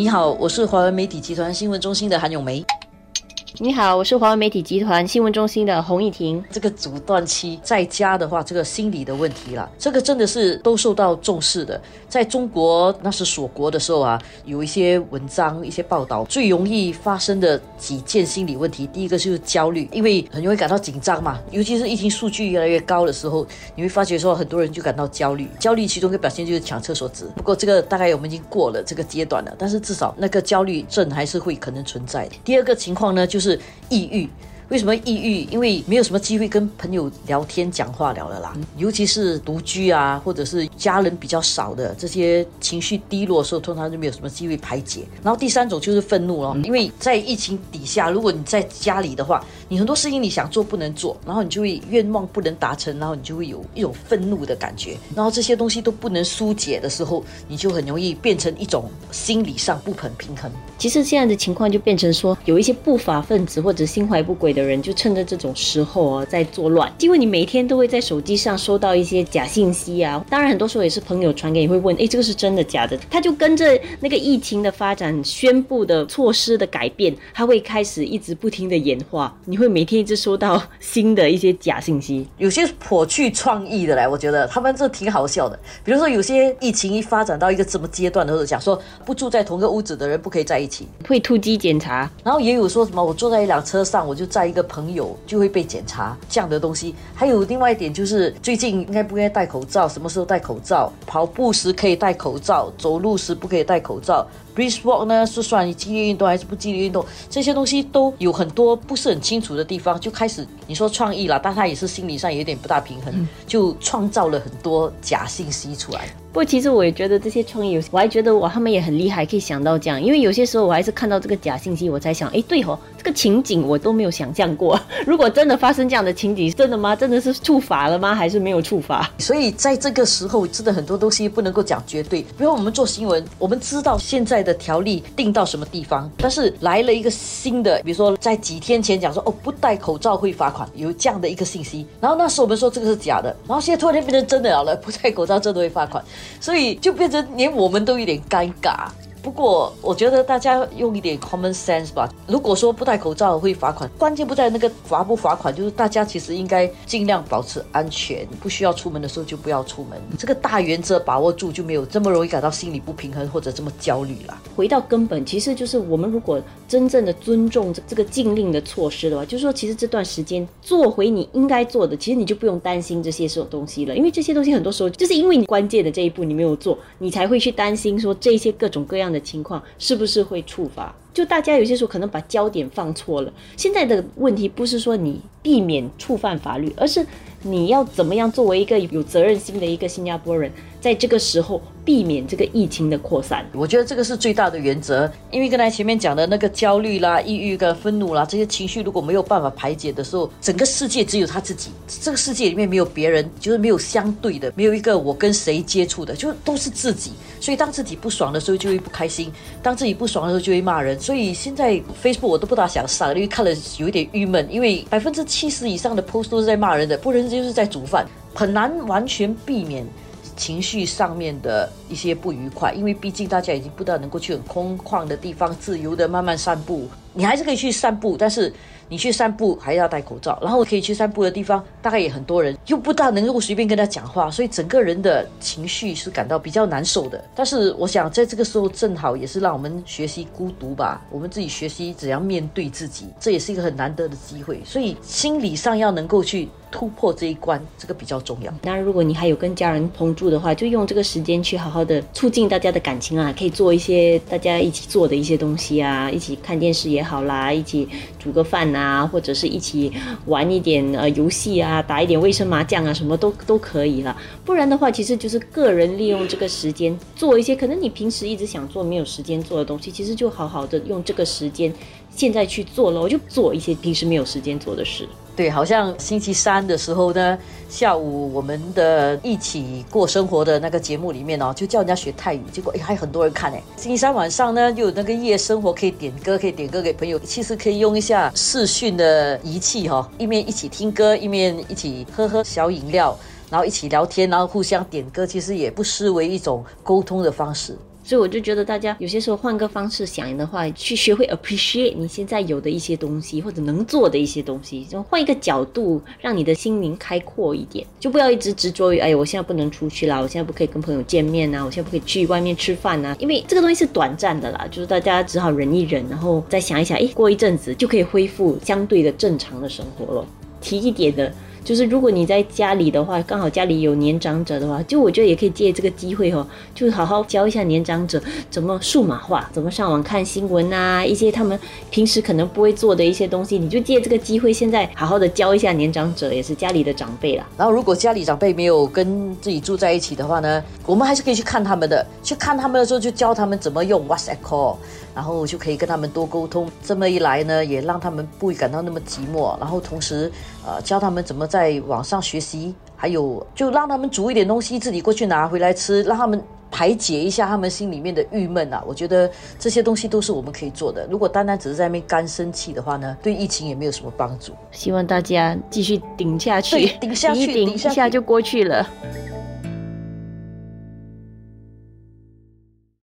你好，我是华为媒体集团新闻中心的韩咏梅。你好，我是华为媒体集团新闻中心的洪艺婷。这个阻断期在家的话，这个心理的问题啦，这个真的是都受到重视的。在中国那是锁国的时候啊，有一些文章、一些报道，最容易发生的几件心理问题，第一个就是焦虑，因为很容易感到紧张嘛，尤其是疫情数据越来越高的时候，你会发觉说很多人就感到焦虑。焦虑其中一个表现就是抢厕所纸，不过这个大概我们已经过了这个阶段了，但是至少那个焦虑症还是会可能存在的。第二个情况呢，就。就是抑郁。为什么抑郁？因为没有什么机会跟朋友聊天、讲话聊了啦。尤其是独居啊，或者是家人比较少的这些情绪低落的时候，通常就没有什么机会排解。然后第三种就是愤怒咯，因为在疫情底下，如果你在家里的话，你很多事情你想做不能做，然后你就会愿望不能达成，然后你就会有一种愤怒的感觉。然后这些东西都不能疏解的时候，你就很容易变成一种心理上不很平衡。其实现在的情况就变成说，有一些不法分子或者心怀不轨的。人就趁着这种时候啊，在作乱，因为你每天都会在手机上收到一些假信息啊。当然，很多时候也是朋友传给你，会问：哎，这个是真的假的？他就跟着那个疫情的发展、宣布的措施的改变，他会开始一直不停的演化。你会每天一直收到新的一些假信息，有些颇具创意的嘞，我觉得他们这挺好笑的。比如说，有些疫情一发展到一个什么阶段的时候，讲说不住在同个屋子的人不可以在一起，会突击检查。然后也有说什么，我坐在一辆车上，我就在一个朋友就会被检查这样的东西。还有另外一点就是，最近应该不应该戴口罩？什么时候戴口罩？跑步时可以戴口罩，走路时不可以戴口罩。Brisk walk 呢是算激烈运动还是不激烈运动？这些东西都有很多不是很清楚的地方，就开始你说创意了，但他也是心理上有点不大平衡，就创造了很多假信息出来。不过其实我也觉得这些创意游戏，我还觉得哇，他们也很厉害，可以想到这样。因为有些时候我还是看到这个假信息，我才想，哎，对哦，这个情景我都没有想象过。如果真的发生这样的情景，真的吗？真的是触法了吗？还是没有触法？所以在这个时候，真的很多东西不能够讲绝对。比如我们做新闻，我们知道现在的条例定到什么地方，但是来了一个新的，比如说在几天前讲说，哦，不戴口罩会罚款，有这样的一个信息。然后那时候我们说这个是假的，然后现在突然间变成真的了，不戴口罩真的会罚款。所以就变成连我们都有点尴尬。不过，我觉得大家用一点 common sense 吧。如果说不戴口罩会罚款，关键不在那个罚不罚款，就是大家其实应该尽量保持安全，不需要出门的时候就不要出门。这个大原则把握住，就没有这么容易感到心理不平衡或者这么焦虑了。回到根本，其实就是我们如果真正的尊重这这个禁令的措施的话，就是说，其实这段时间做回你应该做的，其实你就不用担心这些种东西了，因为这些东西很多时候就是因为你关键的这一步你没有做，你才会去担心说这些各种各样的情况是不是会触发？就大家有些时候可能把焦点放错了。现在的问题不是说你避免触犯法律，而是你要怎么样作为一个有责任心的一个新加坡人，在这个时候避免这个疫情的扩散。我觉得这个是最大的原则。因为刚才前面讲的那个焦虑啦、抑郁跟愤怒啦这些情绪，如果没有办法排解的时候，整个世界只有他自己，这个世界里面没有别人，就是没有相对的，没有一个我跟谁接触的，就都是自己。所以当自己不爽的时候就会不开心，当自己不爽的时候就会骂人。所以现在 Facebook 我都不大想上，因为看了有一点郁闷，因为百分之七十以上的 post 都是在骂人的，不然就是在煮饭，很难完全避免情绪上面的一些不愉快，因为毕竟大家已经不大能够去很空旷的地方自由的慢慢散步，你还是可以去散步，但是。你去散步还要戴口罩，然后可以去散步的地方大概也很多人，又不大能够随便跟他讲话，所以整个人的情绪是感到比较难受的。但是我想在这个时候正好也是让我们学习孤独吧，我们自己学习怎样面对自己，这也是一个很难得的机会。所以心理上要能够去突破这一关，这个比较重要。那，如果你还有跟家人同住的话，就用这个时间去好好的促进大家的感情啊，可以做一些大家一起做的一些东西啊，一起看电视也好好啦，一起煮个饭。啊，或者是一起玩一点呃游戏啊，打一点卫生麻将啊，什么都都可以了。不然的话，其实就是个人利用这个时间做一些可能你平时一直想做没有时间做的东西，其实就好好的用这个时间现在去做了，我就做一些平时没有时间做的事。对，好像星期三的时候呢，下午我们的一起过生活的那个节目里面哦，就叫人家学泰语，结果哎还很多人看哎。星期三晚上呢，又有那个夜生活可以点歌，可以点歌给朋友，其实可以用一下视讯的仪器哈，一面一起听歌，一面一起喝喝小饮料，然后一起聊天，然后互相点歌，其实也不失为一种沟通的方式。所以我就觉得大家有些时候换个方式想的话，去学会 appreciate 你现在有的一些东西或者能做的一些东西，就换一个角度，让你的心灵开阔一点，就不要一直执着于哎，我现在不能出去啦，我现在不可以跟朋友见面啊，我现在不可以去外面吃饭啊，因为这个东西是短暂的啦，就是大家只好忍一忍，然后再想一想，哎，过一阵子就可以恢复相对的正常的生活了。提一点的。就是如果你在家里的话，刚好家里有年长者的话，就我觉得也可以借这个机会哦，就好好教一下年长者怎么数码化，怎么上网看新闻啊，一些他们平时可能不会做的一些东西，你就借这个机会，现在好好的教一下年长者，也是家里的长辈啦。然后如果家里长辈没有跟自己住在一起的话呢，我们还是可以去看他们的，去看他们的时候就教他们怎么用 WhatsApp call。然后就可以跟他们多沟通，这么一来呢，也让他们不会感到那么寂寞。然后同时，呃，教他们怎么在网上学习，还有就让他们煮一点东西自己过去拿回来吃，让他们排解一下他们心里面的郁闷啊。我觉得这些东西都是我们可以做的。如果单单只是在那边干生气的话呢，对疫情也没有什么帮助。希望大家继续顶下去，顶下去，顶一下就过去了。